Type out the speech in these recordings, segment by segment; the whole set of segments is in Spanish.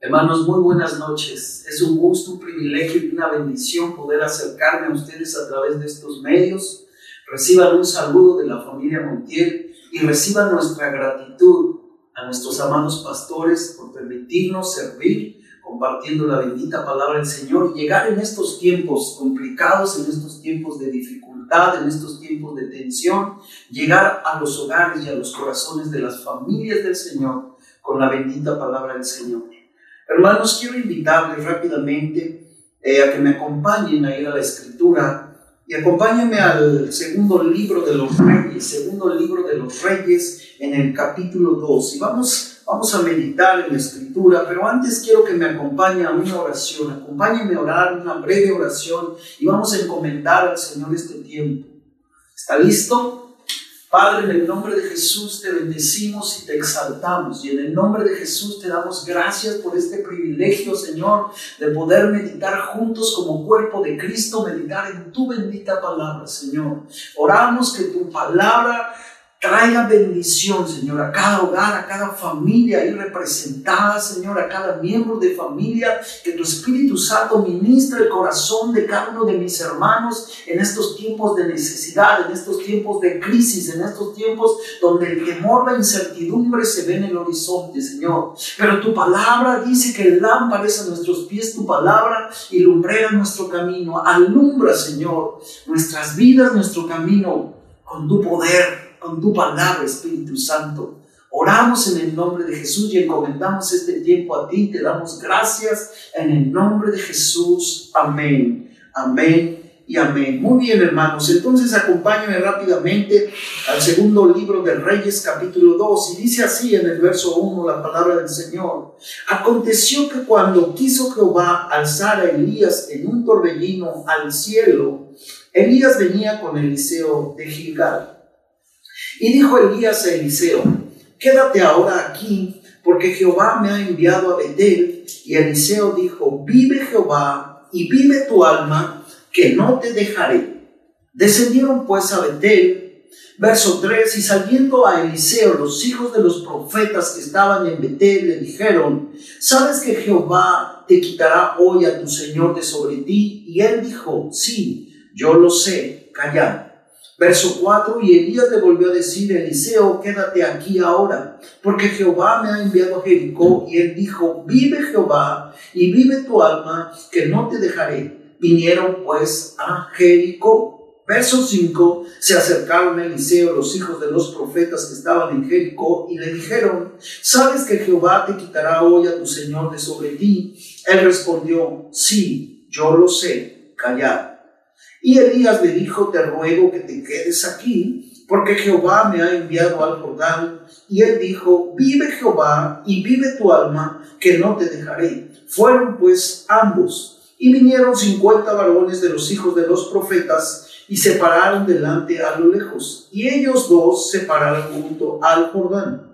Hermanos, muy buenas noches. Es un gusto, un privilegio y una bendición poder acercarme a ustedes a través de estos medios. Reciban un saludo de la familia Montiel y reciban nuestra gratitud a nuestros amados pastores por permitirnos servir compartiendo la bendita palabra del Señor y llegar en estos tiempos complicados, en estos tiempos de dificultad, en estos tiempos de tensión, llegar a los hogares y a los corazones de las familias del Señor con la bendita palabra del Señor. Hermanos, quiero invitarles rápidamente eh, a que me acompañen a ir a la escritura y acompáñenme al segundo libro de los reyes, segundo libro de los reyes en el capítulo 2. Y vamos, vamos a meditar en la escritura, pero antes quiero que me acompañe a una oración. Acompáñenme a orar una breve oración y vamos a encomendar al Señor este tiempo. ¿Está listo? Padre, en el nombre de Jesús te bendecimos y te exaltamos. Y en el nombre de Jesús te damos gracias por este privilegio, Señor, de poder meditar juntos como cuerpo de Cristo, meditar en tu bendita palabra, Señor. Oramos que tu palabra Traiga bendición, Señor, a cada hogar, a cada familia ahí representada, Señor, a cada miembro de familia. Que tu Espíritu Santo ministre el corazón de cada uno de mis hermanos en estos tiempos de necesidad, en estos tiempos de crisis, en estos tiempos donde el temor, la incertidumbre se ve en el horizonte, Señor. Pero tu palabra dice que lámpara es a nuestros pies, tu palabra y nuestro camino. Alumbra, Señor, nuestras vidas, nuestro camino con tu poder con tu palabra, Espíritu Santo. Oramos en el nombre de Jesús y encomendamos este tiempo a ti. Te damos gracias en el nombre de Jesús. Amén. Amén y amén. Muy bien, hermanos. Entonces acompáñenme rápidamente al segundo libro de Reyes, capítulo 2. Y dice así en el verso 1 la palabra del Señor. Aconteció que cuando quiso Jehová alzar a Elías en un torbellino al cielo, Elías venía con Eliseo de Gilgal. Y dijo Elías a Eliseo, quédate ahora aquí, porque Jehová me ha enviado a Betel. Y Eliseo dijo, vive Jehová y vive tu alma, que no te dejaré. Descendieron pues a Betel. Verso 3, y saliendo a Eliseo, los hijos de los profetas que estaban en Betel le dijeron, ¿sabes que Jehová te quitará hoy a tu Señor de sobre ti? Y él dijo, sí, yo lo sé, callad. Verso 4, y Elías le volvió a decir, Eliseo, quédate aquí ahora, porque Jehová me ha enviado a Jericó, y él dijo, vive Jehová, y vive tu alma, que no te dejaré. Vinieron pues a Jericó. Verso 5, se acercaron a Eliseo los hijos de los profetas que estaban en Jericó, y le dijeron, ¿sabes que Jehová te quitará hoy a tu Señor de sobre ti? Él respondió, sí, yo lo sé, callad. Y Elías le dijo, te ruego que te quedes aquí, porque Jehová me ha enviado al Jordán. Y él dijo, vive Jehová y vive tu alma, que no te dejaré. Fueron pues ambos. Y vinieron cincuenta varones de los hijos de los profetas y se pararon delante a lo lejos. Y ellos dos se pararon junto al Jordán.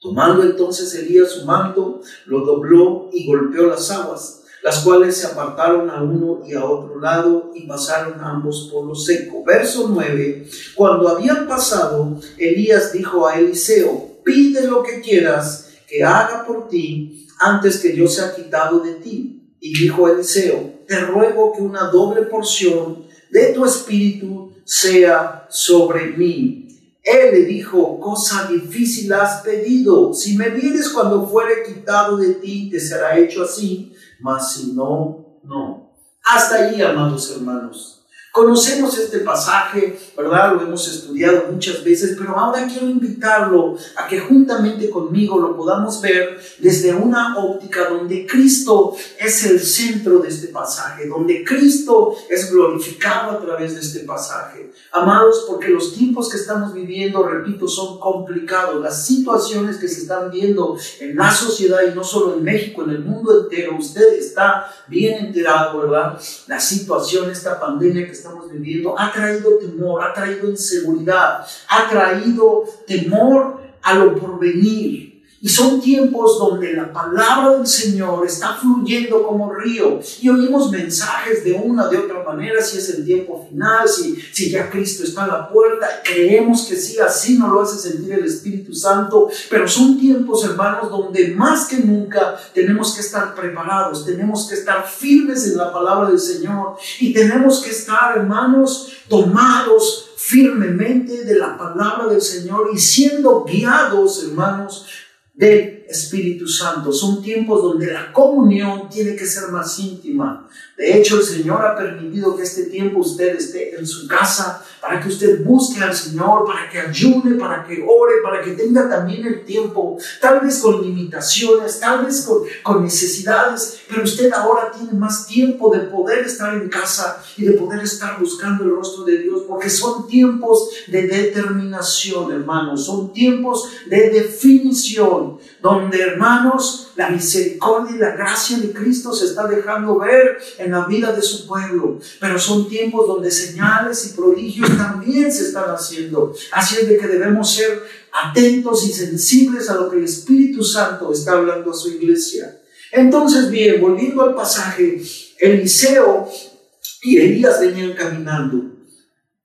Tomando entonces Elías su manto, lo dobló y golpeó las aguas las cuales se apartaron a uno y a otro lado y pasaron ambos por lo seco. Verso 9, cuando habían pasado, Elías dijo a Eliseo, pide lo que quieras que haga por ti antes que yo sea quitado de ti. Y dijo Eliseo, te ruego que una doble porción de tu espíritu sea sobre mí. Él le dijo, cosa difícil has pedido. Si me vienes cuando fuere quitado de ti, te será hecho así mas si no, no. Hasta allí, amados hermanos. Conocemos este pasaje, ¿verdad? Lo hemos estudiado muchas veces, pero ahora quiero invitarlo a que juntamente conmigo lo podamos ver desde una óptica donde Cristo es el centro de este pasaje, donde Cristo es glorificado a través de este pasaje. Amados, porque los tiempos que estamos viviendo, repito, son complicados. Las situaciones que se están viendo en la sociedad y no solo en México, en el mundo entero, usted está bien enterado, ¿verdad? La situación, esta pandemia que estamos viviendo ha traído temor, ha traído inseguridad, ha traído temor a lo porvenir. Y son tiempos donde la palabra del Señor está fluyendo como río y oímos mensajes de una, de otra manera, si es el tiempo final, si, si ya Cristo está a la puerta. Creemos que sí, así nos lo hace sentir el Espíritu Santo. Pero son tiempos, hermanos, donde más que nunca tenemos que estar preparados, tenemos que estar firmes en la palabra del Señor y tenemos que estar, hermanos, tomados firmemente de la palabra del Señor y siendo guiados, hermanos, del Espíritu Santo. Son tiempos donde la comunión tiene que ser más íntima. De hecho, el Señor ha permitido que este tiempo usted esté en su casa para que usted busque al Señor, para que ayude, para que ore, para que tenga también el tiempo, tal vez con limitaciones, tal vez con, con necesidades, pero usted ahora tiene más tiempo de poder estar en casa y de poder estar buscando el rostro de Dios, porque son tiempos de determinación, hermanos, son tiempos de definición, donde, hermanos, la misericordia y la gracia de Cristo se está dejando ver en la vida de su pueblo. Pero son tiempos donde señales y prodigios también se están haciendo. Así es de que debemos ser atentos y sensibles a lo que el Espíritu Santo está hablando a su iglesia. Entonces, bien, volviendo al pasaje, Eliseo y Elías venían caminando.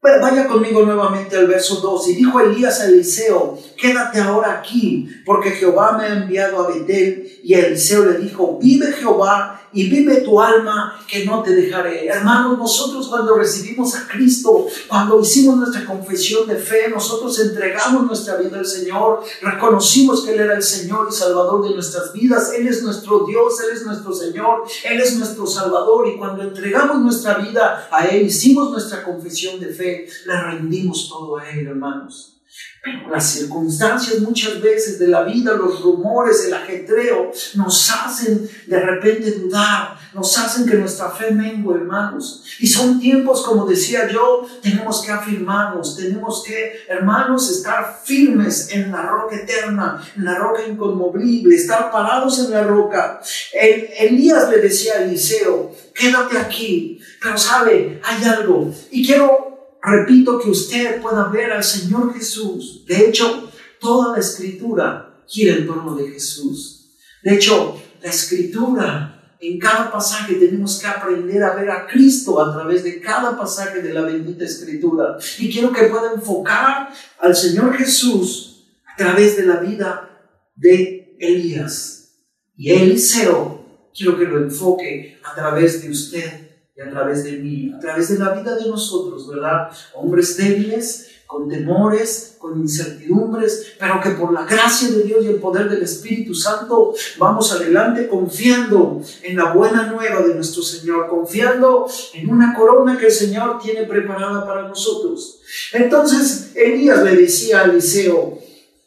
Vaya conmigo nuevamente al verso 2. Y dijo Elías a Eliseo, quédate ahora aquí, porque Jehová me ha enviado a Betel. Y Eliseo le dijo, vive Jehová y vive tu alma que no te dejaré. Hermanos, nosotros cuando recibimos a Cristo, cuando hicimos nuestra confesión de fe, nosotros entregamos nuestra vida al Señor, reconocimos que Él era el Señor y Salvador de nuestras vidas, Él es nuestro Dios, Él es nuestro Señor, Él es nuestro Salvador y cuando entregamos nuestra vida a Él, hicimos nuestra confesión de fe, le rendimos todo a Él, hermanos. Pero las circunstancias muchas veces de la vida, los rumores, el ajetreo, nos hacen de repente dudar, nos hacen que nuestra fe mengue, hermanos. Y son tiempos, como decía yo, tenemos que afirmarnos, tenemos que, hermanos, estar firmes en la roca eterna, en la roca inconmovible, estar parados en la roca. Elías le decía a Eliseo, quédate aquí, pero sabe, hay algo. Y quiero repito que usted pueda ver al Señor Jesús. De hecho, toda la escritura gira en torno de Jesús. De hecho, la escritura, en cada pasaje tenemos que aprender a ver a Cristo a través de cada pasaje de la bendita escritura. Y quiero que pueda enfocar al Señor Jesús a través de la vida de Elías. Y Eliseo, quiero que lo enfoque a través de usted a través de mí, a través de la vida de nosotros, ¿verdad? Hombres débiles, con temores, con incertidumbres, pero que por la gracia de Dios y el poder del Espíritu Santo vamos adelante confiando en la buena nueva de nuestro Señor, confiando en una corona que el Señor tiene preparada para nosotros. Entonces Elías le decía a Eliseo,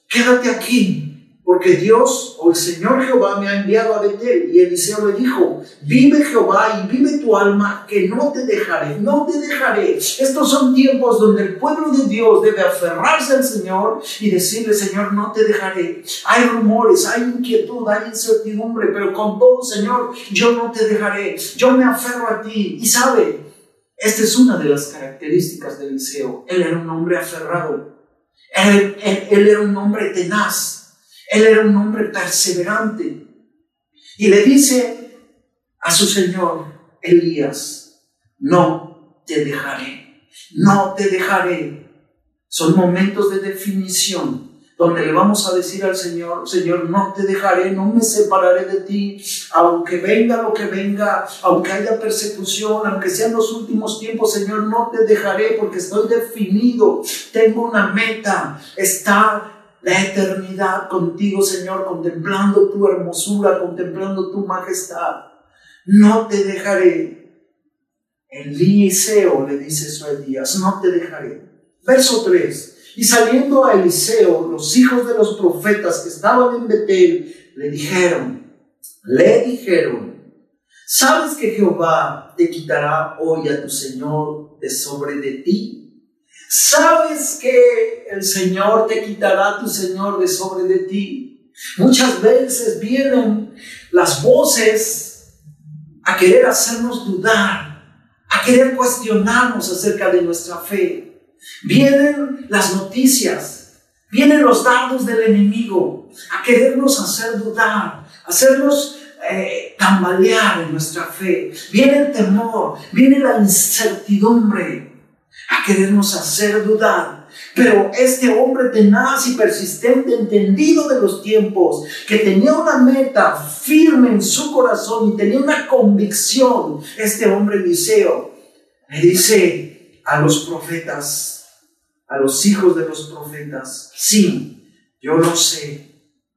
quédate aquí porque Dios o el Señor Jehová me ha enviado a Betel. Y Eliseo le dijo, vive Jehová y vive tu alma, que no te dejaré, no te dejaré. Estos son tiempos donde el pueblo de Dios debe aferrarse al Señor y decirle, Señor, no te dejaré. Hay rumores, hay inquietud, hay incertidumbre, pero con todo, Señor, yo no te dejaré. Yo me aferro a ti. Y sabe, esta es una de las características de Eliseo. Él era un hombre aferrado. él, él era un hombre tenaz. Él era un hombre perseverante. Y le dice a su Señor, Elías, no te dejaré, no te dejaré. Son momentos de definición donde le vamos a decir al Señor, Señor, no te dejaré, no me separaré de ti, aunque venga lo que venga, aunque haya persecución, aunque sean los últimos tiempos, Señor, no te dejaré porque estoy definido, tengo una meta, está la eternidad contigo, Señor, contemplando tu hermosura, contemplando tu majestad. No te dejaré. Eliseo le dice eso a Elías, no te dejaré. Verso 3. Y saliendo a Eliseo, los hijos de los profetas que estaban en Betel, le dijeron, le dijeron, ¿sabes que Jehová te quitará hoy a tu Señor de sobre de ti? Sabes que el Señor te quitará tu Señor de sobre de ti. Muchas veces vienen las voces a querer hacernos dudar, a querer cuestionarnos acerca de nuestra fe. Vienen las noticias, Vienen los dardos del enemigo a querernos hacer dudar, hacernos eh, tambalear en nuestra fe. Viene el temor, viene la incertidumbre a querernos hacer dudar. Pero este hombre tenaz y persistente, entendido de los tiempos, que tenía una meta firme en su corazón y tenía una convicción, este hombre Eliseo, le dice a los profetas, a los hijos de los profetas, sí, yo lo sé,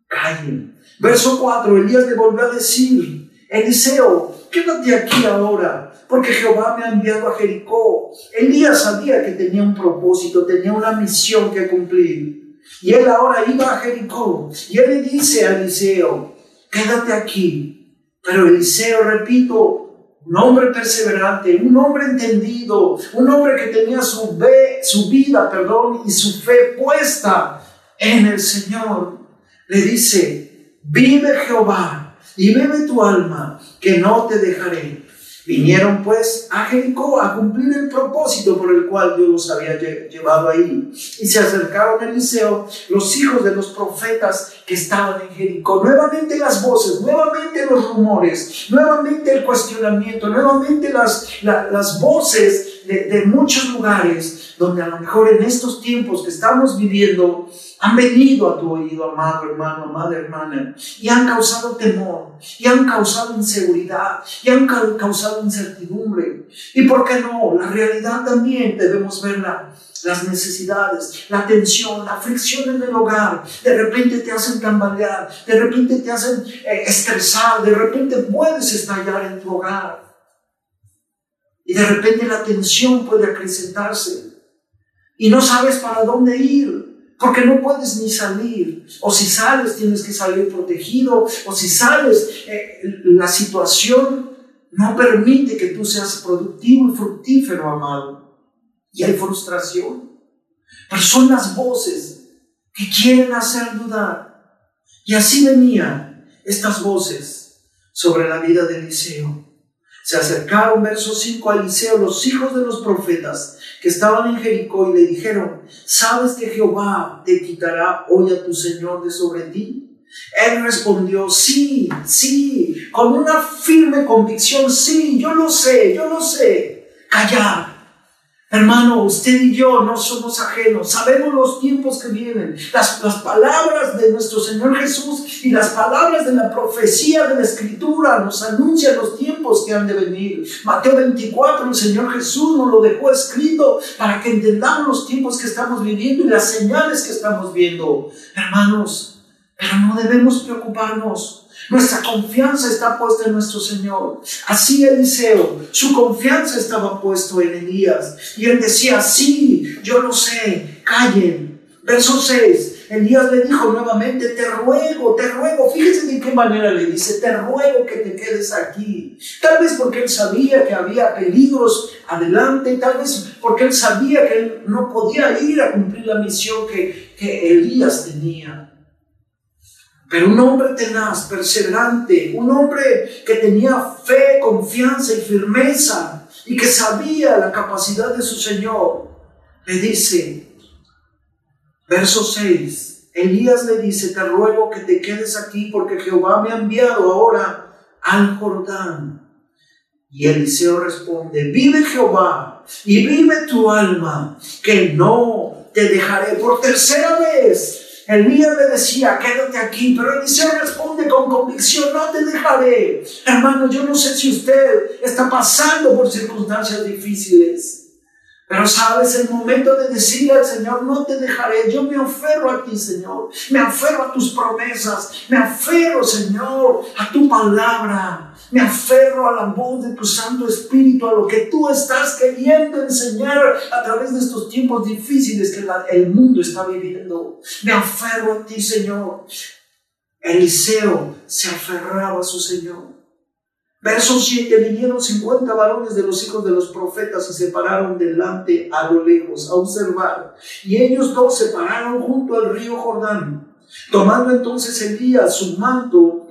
callen. Verso 4, Elías le volvió a decir, Eliseo, quédate aquí ahora, porque Jehová me ha enviado a Jericó. Elías sabía que tenía un propósito, tenía una misión que cumplir. Y él ahora iba a Jericó. Y él le dice a Eliseo, quédate aquí. Pero Eliseo, repito, un hombre perseverante, un hombre entendido, un hombre que tenía su, su vida, perdón, y su fe puesta en el Señor, le dice, vive Jehová y vive tu alma, que no te dejaré. Vinieron pues a Jericó a cumplir el propósito por el cual Dios los había llevado ahí. Y se acercaron a Eliseo los hijos de los profetas que estaban en Jericó. Nuevamente las voces, nuevamente los rumores, nuevamente el cuestionamiento, nuevamente las, las voces de, muchos lugares donde a lo mejor en estos tiempos que estamos viviendo han venido a tu oído, amado hermano, amada hermana, y han causado temor, y han causado inseguridad, y han causado incertidumbre. Y por qué no, la realidad también debemos verla las necesidades, la tensión, la fricción en el hogar, de repente te hacen tambalear, de repente te hacen eh, estresar, de repente puedes estallar en tu hogar. Y de repente la tensión puede acrecentarse y no sabes para dónde ir, porque no puedes ni salir. O si sales, tienes que salir protegido, o si sales, eh, la situación no permite que tú seas productivo y fructífero, amado. Y hay frustración. Pero son las voces que quieren hacer dudar. Y así venían estas voces sobre la vida de Eliseo. Se acercaron, verso 5, a Eliseo, los hijos de los profetas que estaban en Jericó, y le dijeron, ¿sabes que Jehová te quitará hoy a tu Señor de sobre ti? Él respondió, sí, sí, con una firme convicción, sí, yo lo sé, yo lo sé. Callar, Hermano, usted y yo no somos ajenos, sabemos los tiempos que vienen. Las, las, palabras de nuestro Señor Jesús y las palabras de la profecía de la Escritura nos anuncian los tiempos que han de venir. Mateo 24, el Señor Jesús nos lo dejó escrito para que entendamos los tiempos que estamos viviendo y las señales que estamos viendo. Hermanos, pero no debemos preocuparnos nuestra confianza está puesta en nuestro Señor. Así Eliseo, su confianza estaba puesto en Elías. Y él decía, sí, yo lo sé, callen. Verso 6. Elías le dijo nuevamente, te ruego, te ruego, fíjese de qué manera le dice, te ruego que te quedes aquí. Tal vez porque él sabía que había peligros adelante, tal vez porque él sabía que él no podía ir a cumplir la misión que, que Elías tenía. Pero un hombre tenaz, perseverante, un hombre que tenía fe, confianza y firmeza y que sabía la capacidad de su Señor, le dice, verso 6, Elías le dice, te ruego que te quedes aquí porque Jehová me ha enviado ahora al Jordán. Y Eliseo responde, vive Jehová y vive tu alma, que no te dejaré por tercera vez Elías le decía, quédate aquí, pero Eliseo responde con convicción, no te dejaré. Hermano, yo no sé si usted está pasando por circunstancias difíciles. Pero sabes, el momento de decirle al Señor, no te dejaré, yo me aferro a ti, Señor, me aferro a tus promesas, me aferro, Señor, a tu palabra, me aferro a la voz de tu Santo Espíritu, a lo que tú estás queriendo enseñar a través de estos tiempos difíciles que el mundo está viviendo. Me aferro a ti, Señor. Eliseo se aferraba a su Señor. Verso 7, vinieron 50 varones de los hijos de los profetas y se pararon delante a lo lejos a observar. Y ellos dos se pararon junto al río Jordán. Tomando entonces Elías su manto,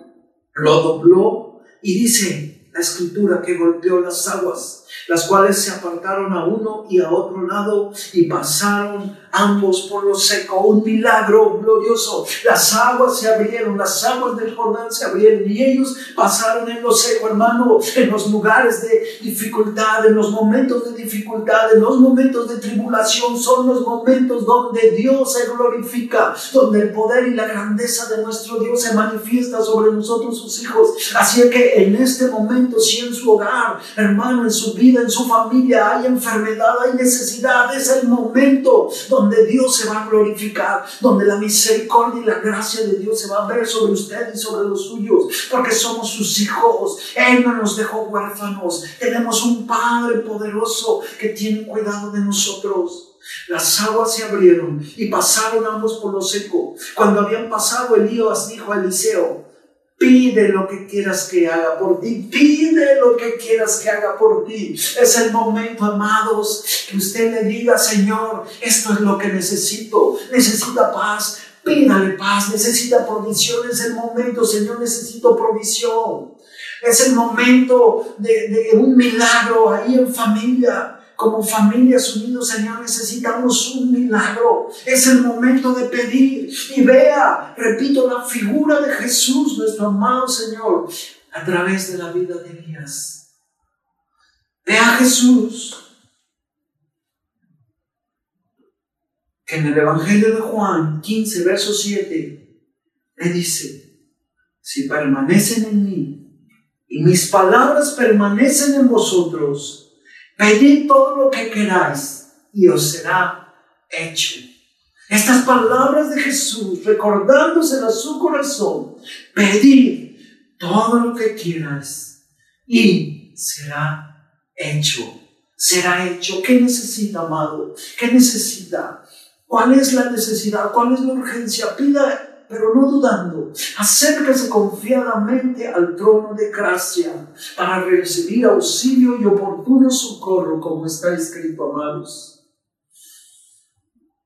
lo dobló y dice la escritura que golpeó las aguas las cuales se apartaron a uno y a otro lado y pasaron ambos por lo seco, un milagro glorioso. Las aguas se abrieron, las aguas del Jordán se abrieron y ellos pasaron en lo seco, hermano, en los lugares de dificultad, en los momentos de dificultad, en los momentos de tribulación, son los momentos donde Dios se glorifica, donde el poder y la grandeza de nuestro Dios se manifiesta sobre nosotros sus hijos. Así que en este momento, si en su hogar, hermano, en su en su familia hay enfermedad, hay necesidad, es el momento donde Dios se va a glorificar, donde la misericordia y la gracia de Dios se va a ver sobre usted y sobre los suyos, porque somos sus hijos. Él no nos dejó huérfanos. Tenemos un Padre poderoso que tiene cuidado de nosotros. Las aguas se abrieron y pasaron ambos por lo seco. Cuando habían pasado, Elías dijo a Eliseo, Pide lo que quieras que haga por ti. Pide lo que quieras que haga por ti. Es el momento, amados, que usted le diga, Señor, esto es lo que necesito. Necesita paz. Pídale paz. Necesita provisión. Es el momento, Señor, necesito provisión. Es el momento de, de un milagro ahí en familia como familias unidos, Señor, necesitamos un milagro. Es el momento de pedir. Y vea, repito, la figura de Jesús, nuestro amado Señor, a través de la vida de Elías. Vea a Jesús. Que en el Evangelio de Juan 15, verso 7, le dice, si permanecen en mí y mis palabras permanecen en vosotros, Pedid todo lo que queráis y os será hecho. Estas palabras de Jesús, recordándose a su corazón, pedid todo lo que quieras y será hecho. Será hecho. ¿Qué necesita, amado? ¿Qué necesita? ¿Cuál es la necesidad? ¿Cuál es la urgencia? Pida pero no dudando, acérquese confiadamente al trono de gracia para recibir auxilio y oportuno socorro, como está escrito, amados.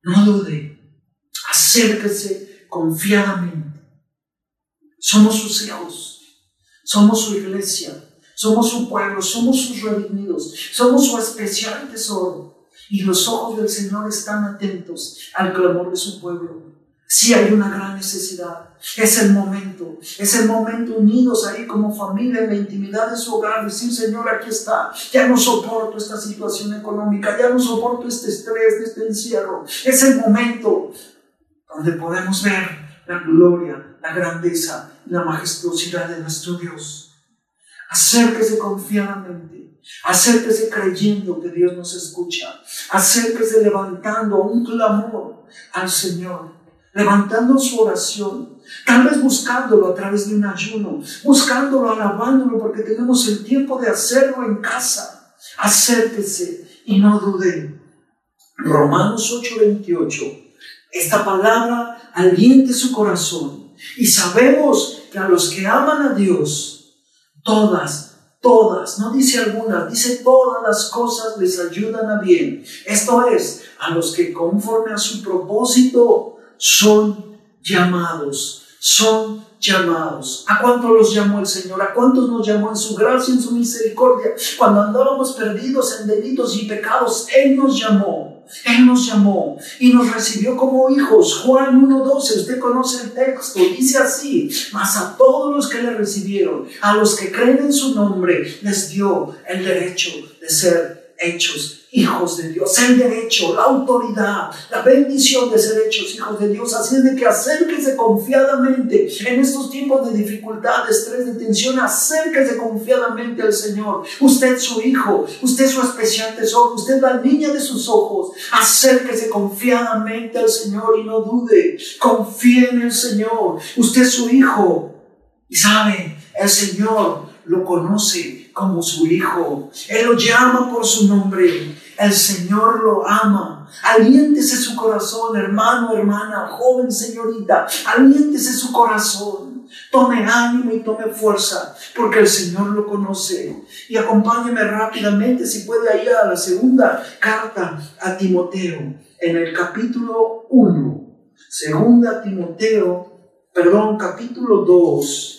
No dude, acérquese confiadamente. Somos sus hijos, somos su iglesia, somos su pueblo, somos sus redimidos, somos su especial tesoro. Y los ojos del Señor están atentos al clamor de su pueblo si hay una gran necesidad. Es el momento, es el momento unidos ahí como familia en la intimidad de su hogar, decir, Señor, aquí está, ya no soporto esta situación económica, ya no soporto este estrés, este encierro. Es el momento donde podemos ver la gloria, la grandeza, la majestuosidad de nuestro Dios. Acérquese confiadamente, acérquese creyendo que Dios nos escucha, acérquese levantando un clamor al Señor levantando su oración, tal vez buscándolo a través de un ayuno, buscándolo, alabándolo, porque tenemos el tiempo de hacerlo en casa. Acérquese y no dude. Romanos 8:28. Esta palabra aliente su corazón y sabemos que a los que aman a Dios, todas, todas, no dice algunas, dice todas las cosas les ayudan a bien. Esto es, a los que conforme a su propósito son llamados, son llamados. ¿A cuántos los llamó el Señor? ¿A cuántos nos llamó en su gracia, en su misericordia? Cuando andábamos perdidos en delitos y pecados, Él nos llamó. Él nos llamó y nos recibió como hijos. Juan 1.12, usted conoce el texto, dice así, mas a todos los que le recibieron, a los que creen en su nombre, les dio el derecho de ser hechos hijos de Dios, el derecho, la autoridad, la bendición de ser hechos hijos de Dios. Así es de que acérquese confiadamente en estos tiempos de dificultad, estrés, de tensión, acérquese confiadamente al Señor. Usted su hijo, usted su especial tesoro, usted la niña de sus ojos. Acérquese confiadamente al Señor y no dude. Confíe en el Señor. Usted su hijo. Y sabe, el Señor lo conoce como su hijo. Él lo llama por su nombre. El Señor lo ama. Aliéntese su corazón, hermano, hermana, joven, señorita. Aliéntese su corazón. Tome ánimo y tome fuerza, porque el Señor lo conoce. Y acompáñeme rápidamente, si puede, ir a la segunda carta a Timoteo, en el capítulo 1. Segunda Timoteo, perdón, capítulo 2,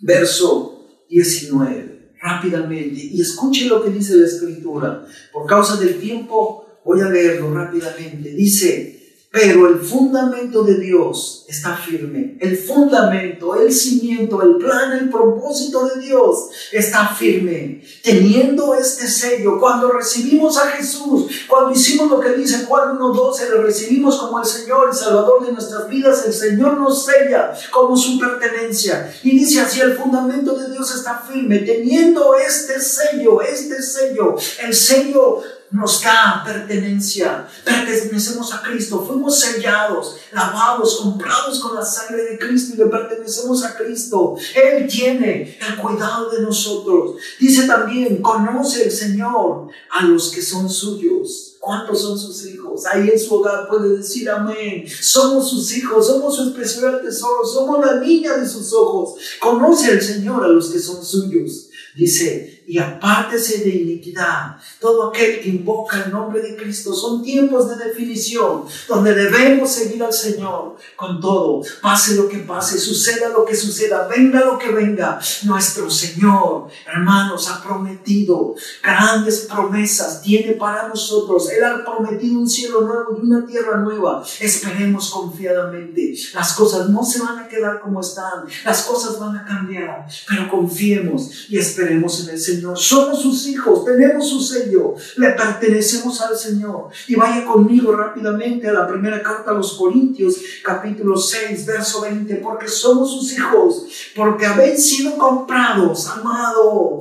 verso 19. Rápidamente y escuche lo que dice la escritura. Por causa del tiempo voy a leerlo rápidamente. Dice, pero el fundamento de Dios está firme. El fundamento, el cimiento, el plan, el propósito de Dios está firme. Teniendo este sello, cuando recibimos a Jesús, cuando hicimos lo que dice Juan 1.12, le recibimos como el Señor y Salvador de nuestras vidas, el Señor nos sella como su pertenencia. Y dice así, el fundamento de Dios está firme. Teniendo este sello, este sello, el sello nos da pertenencia. Pertenecemos a Cristo. Fuimos sellados, lavados, comprados con la sangre de Cristo y le pertenecemos a Cristo. Él tiene el cuidado de nosotros. Dice también, conoce el Señor a los que son suyos. ¿Cuántos son sus hijos? Ahí en su hogar puede decir amén. Somos sus hijos, somos su especial tesoro, somos la niña de sus ojos. Conoce el Señor a los que son suyos. Dice, y apártese de iniquidad. Todo aquel que invoca el nombre de Cristo son tiempos de definición donde debemos seguir al Señor con todo, pase lo que pase, suceda lo que suceda, venga lo que venga. Nuestro Señor, hermanos, ha prometido grandes promesas, tiene para nosotros. Él ha prometido un cielo nuevo y una tierra nueva. Esperemos confiadamente. Las cosas no se van a quedar como están, las cosas van a cambiar, pero confiemos y esperemos en el Señor somos sus hijos, tenemos su sello, le pertenecemos al Señor. Y vaya conmigo rápidamente a la primera carta a los Corintios, capítulo 6, verso 20, porque somos sus hijos, porque habéis sido comprados, amado.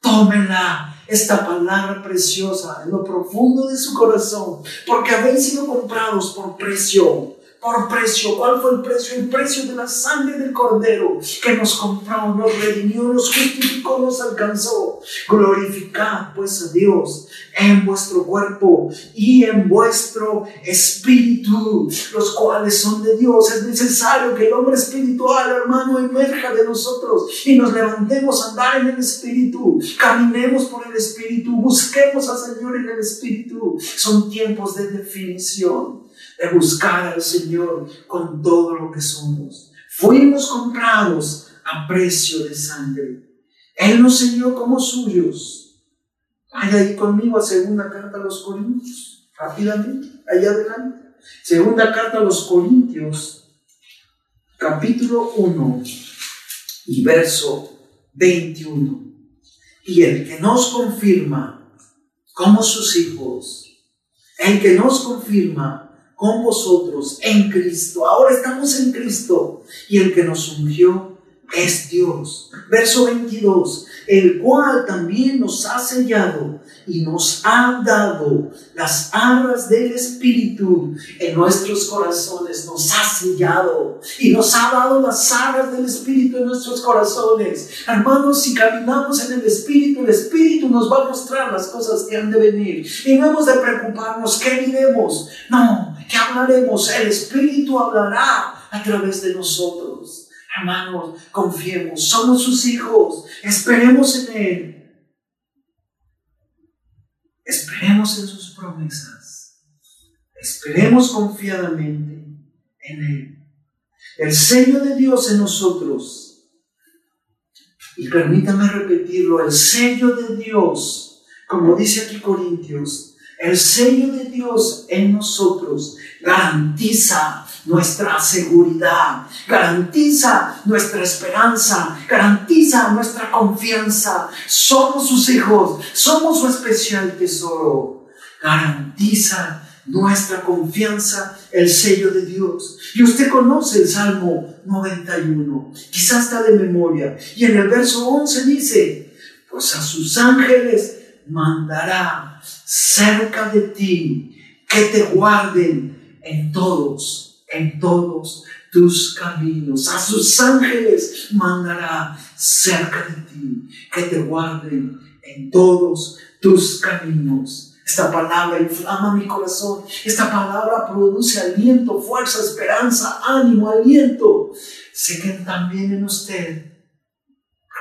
Tómenla esta palabra preciosa en lo profundo de su corazón, porque habéis sido comprados por precio por precio. ¿Cuál fue el precio? El precio de la sangre del Cordero que nos compró, nos redimió, nos justificó, nos alcanzó. Glorificad pues a Dios en vuestro cuerpo y en vuestro espíritu, los cuales son de Dios. Es necesario que el hombre espiritual, hermano, emerja de nosotros y nos levantemos a andar en el espíritu, caminemos por el espíritu, busquemos al Señor en el espíritu. Son tiempos de definición de buscar al Señor con todo lo que somos. Fuimos comprados a precio de sangre. Él nos selló como suyos. Vaya ahí conmigo a segunda carta a los Corintios, rápidamente, allá adelante. Segunda carta a los Corintios, capítulo 1 y verso 21. Y el que nos confirma como sus hijos, el que nos confirma con vosotros en Cristo. Ahora estamos en Cristo y el que nos ungió es Dios. Verso 22, el cual también nos ha sellado y nos ha dado las arras del Espíritu en nuestros corazones, nos ha sellado y nos ha dado las arras del Espíritu en nuestros corazones. Hermanos, si caminamos en el Espíritu, el Espíritu nos va a mostrar las cosas que han de venir y no hemos de preocuparnos qué diremos. No, ¿Qué hablaremos? El Espíritu hablará a través de nosotros. Hermanos, confiemos, somos sus hijos, esperemos en Él. Esperemos en sus promesas. Esperemos confiadamente en Él. El sello de Dios en nosotros. Y permítame repetirlo, el sello de Dios, como dice aquí Corintios, el sello de Dios en nosotros garantiza nuestra seguridad, garantiza nuestra esperanza, garantiza nuestra confianza. Somos sus hijos, somos su especial tesoro. Garantiza nuestra confianza el sello de Dios. Y usted conoce el Salmo 91, quizás está de memoria. Y en el verso 11 dice, pues a sus ángeles mandará cerca de ti que te guarden en todos, en todos tus caminos. A sus ángeles mandará cerca de ti que te guarden en todos tus caminos. Esta palabra inflama mi corazón. Esta palabra produce aliento, fuerza, esperanza, ánimo, aliento. Sé que también en usted.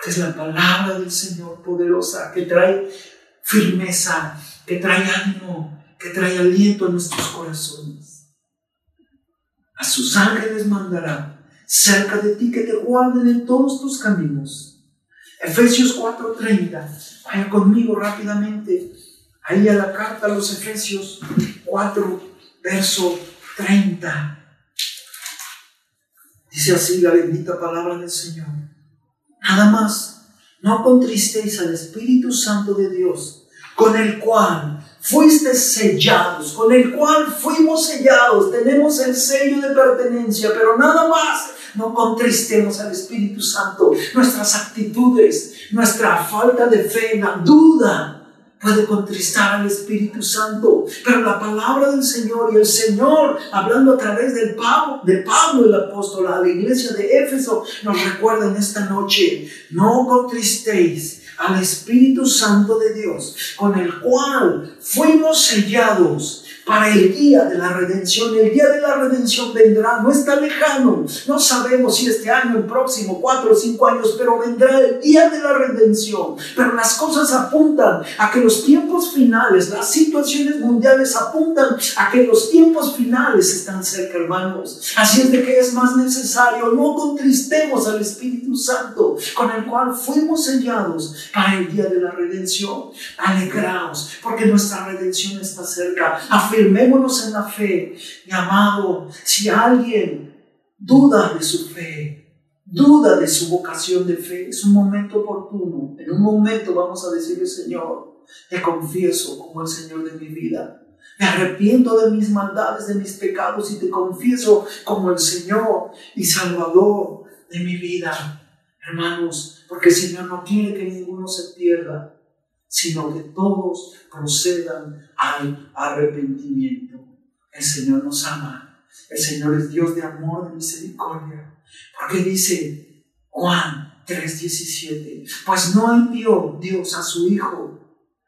es la palabra del Señor poderosa que trae firmeza, que trae ánimo, que trae aliento a nuestros corazones. A sus ángeles mandará cerca de ti que te guarden en todos tus caminos. Efesios 4:30. Vaya conmigo rápidamente. Ahí a la carta a los Efesios 4, verso 30. Dice así la bendita palabra del Señor. Nada más, no contristéis al Espíritu Santo de Dios, con el cual fuiste sellados, con el cual fuimos sellados, tenemos el sello de pertenencia, pero nada más no contristemos al Espíritu Santo. Nuestras actitudes, nuestra falta de fe, la duda, puede contristar al Espíritu Santo. Pero la palabra del Señor y el Señor, hablando a través del Pablo, de Pablo el apóstol a la iglesia de Éfeso, nos recuerda en esta noche, no contristéis al Espíritu Santo de Dios, con el cual fuimos sellados para el día de la redención. El día de la redención vendrá, no está lejano. No sabemos si este año, el próximo, cuatro o cinco años, pero vendrá el día de la redención. Pero las cosas apuntan a que los tiempos finales, las situaciones mundiales apuntan a que los tiempos finales están cerca, hermanos. Así es de que es más necesario, no contristemos al Espíritu Santo, con el cual fuimos sellados para el día de la redención. Alegraos, porque nuestra redención está cerca afirmémonos en la fe. Mi amado, si alguien duda de su fe, duda de su vocación de fe, es un momento oportuno. En un momento vamos a decirle, Señor, te confieso como el Señor de mi vida. Me arrepiento de mis maldades, de mis pecados y te confieso como el Señor y Salvador de mi vida. Hermanos, porque el Señor no quiere que ninguno se pierda, sino que todos procedan al arrepentimiento. El Señor nos ama. El Señor es Dios de amor, de misericordia. Porque dice Juan 3:17, pues no envió Dios a su Hijo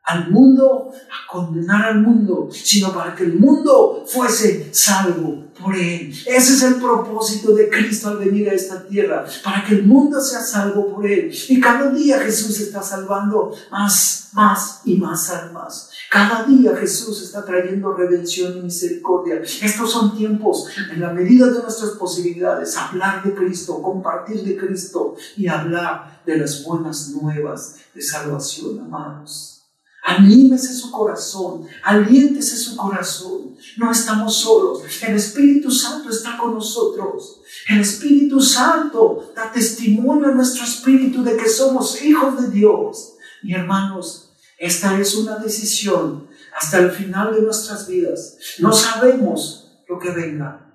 al mundo a condenar al mundo, sino para que el mundo fuese salvo por él. Ese es el propósito de Cristo al venir a esta tierra, para que el mundo sea salvo por él. Y cada día Jesús está salvando más, más y más almas. Cada día Jesús está trayendo redención y misericordia. Estos son tiempos, en la medida de nuestras posibilidades, hablar de Cristo, compartir de Cristo y hablar de las buenas nuevas de salvación, amados. Anímese su corazón, aliéntese su corazón. No estamos solos. El Espíritu Santo está con nosotros. El Espíritu Santo da testimonio a nuestro espíritu de que somos hijos de Dios. Y hermanos, esta es una decisión hasta el final de nuestras vidas. No sabemos lo que venga,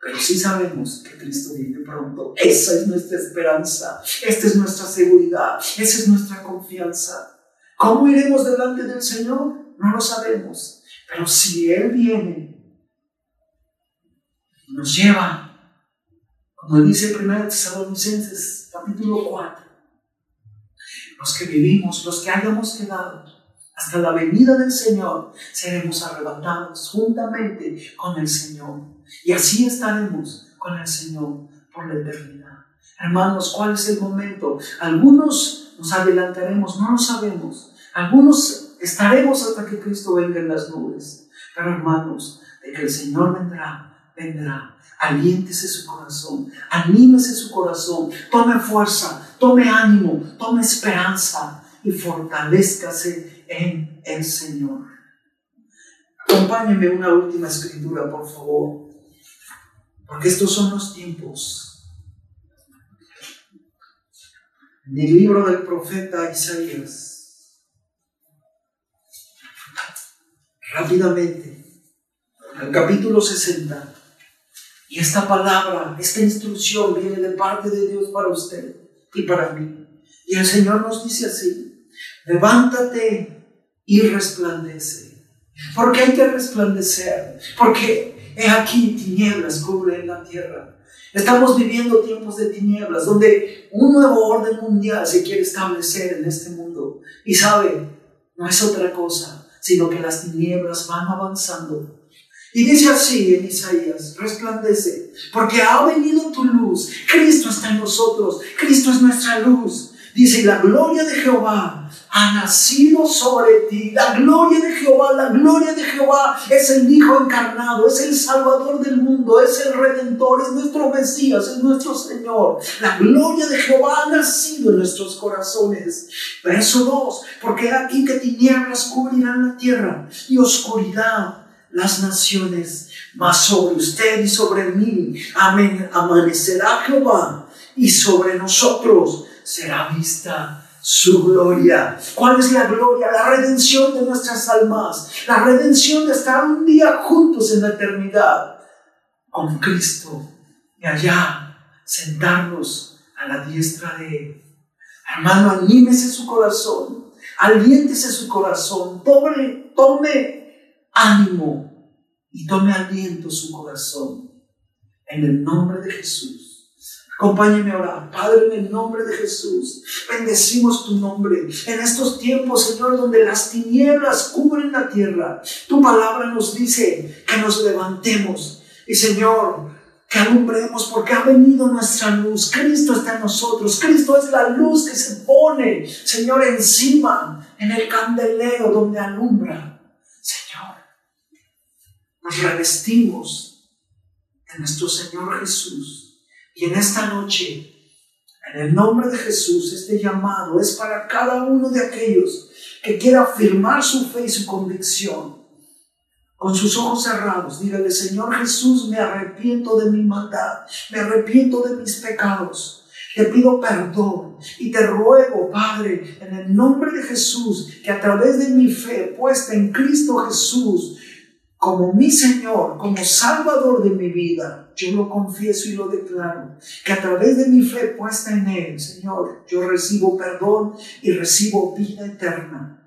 pero sí sabemos que Cristo viene pronto. Esa es nuestra esperanza, esta es nuestra seguridad, esa es nuestra confianza. ¿Cómo iremos delante del Señor? No lo sabemos. Pero si Él viene, nos lleva, como dice 1 Tesalonicenses capítulo 4, los que vivimos, los que hayamos quedado, hasta la venida del Señor, seremos arrebatados juntamente con el Señor. Y así estaremos con el Señor por la eternidad. Hermanos, ¿cuál es el momento? Algunos nos adelantaremos, no lo sabemos. Algunos estaremos hasta que Cristo venga en las nubes. Pero hermanos, de que el Señor vendrá, vendrá. Aliéntese su corazón, anímese su corazón, tome fuerza, tome ánimo, tome esperanza y fortalezcase en el Señor. Acompáñeme una última escritura, por favor, porque estos son los tiempos en el libro del profeta Isaías. Rápidamente, al capítulo 60. Y esta palabra, esta instrucción viene de parte de Dios para usted y para mí. Y el Señor nos dice así, levántate y resplandece. ¿Por qué hay que resplandecer? Porque he aquí tinieblas cubren la tierra Estamos viviendo tiempos de tinieblas, donde un nuevo orden mundial se quiere establecer en este mundo. Y sabe, no es otra cosa, sino que las tinieblas van avanzando. Y dice así en Isaías, resplandece, porque ha venido tu luz, Cristo está en nosotros, Cristo es nuestra luz. Dice, la gloria de Jehová ha nacido sobre ti. La gloria de Jehová, la gloria de Jehová es el Hijo encarnado, es el Salvador del mundo, es el Redentor, es nuestro Mesías, es nuestro Señor. La gloria de Jehová ha nacido en nuestros corazones. Verso 2, porque aquí que tinieblas cubrirán la tierra y oscuridad las naciones, mas sobre usted y sobre mí amén, amanecerá Jehová y sobre nosotros será vista su gloria. ¿Cuál es la gloria? La redención de nuestras almas, la redención de estar un día juntos en la eternidad con Cristo y allá sentarnos a la diestra de Él. Hermano, anímese su corazón, aliéntese su corazón, tome, tome ánimo y tome aliento su corazón en el nombre de Jesús. Acompáñame a orar. Padre, en el nombre de Jesús, bendecimos tu nombre. En estos tiempos, Señor, donde las tinieblas cubren la tierra, tu palabra nos dice que nos levantemos. Y Señor, que alumbremos porque ha venido nuestra luz. Cristo está en nosotros. Cristo es la luz que se pone, Señor, encima, en el candelero donde alumbra. Señor, nos revestimos de nuestro Señor Jesús y en esta noche, en el nombre de Jesús, este llamado es para cada uno de aquellos que quiera afirmar su fe y su convicción. Con sus ojos cerrados, dígale, Señor Jesús, me arrepiento de mi maldad, me arrepiento de mis pecados. Te pido perdón y te ruego, Padre, en el nombre de Jesús, que a través de mi fe puesta en Cristo Jesús, como mi Señor, como Salvador de mi vida, yo lo confieso y lo declaro, que a través de mi fe puesta en Él, Señor, yo recibo perdón y recibo vida eterna.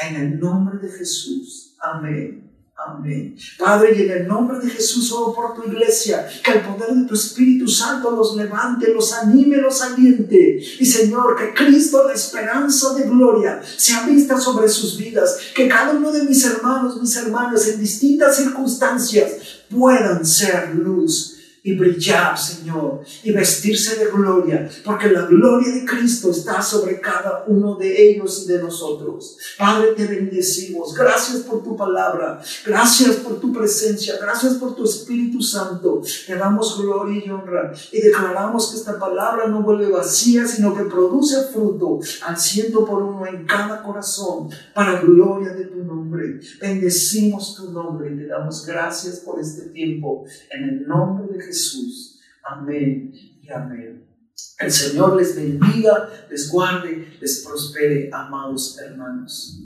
En el nombre de Jesús. Amén. Amén. Padre, y en el nombre de Jesús oro por tu iglesia, que el poder de tu Espíritu Santo los levante, los anime, los aliente. Y Señor, que Cristo, la esperanza de gloria, sea vista sobre sus vidas. Que cada uno de mis hermanos, mis hermanas, en distintas circunstancias, puedan ser luz y brillar, Señor, y vestirse de gloria, porque la gloria de Cristo está sobre cada uno de ellos y de nosotros. Padre, te bendecimos. Gracias por tu palabra, gracias por tu presencia, gracias por tu Espíritu Santo. Te damos gloria y honra y declaramos que esta palabra no vuelve vacía, sino que produce fruto al ciento por uno en cada corazón, para gloria de tu nombre. Bendecimos tu nombre y te damos gracias por este tiempo en el nombre de Jesús. Jesús. Amén y amén. El Señor les bendiga, les guarde, les prospere, amados hermanos.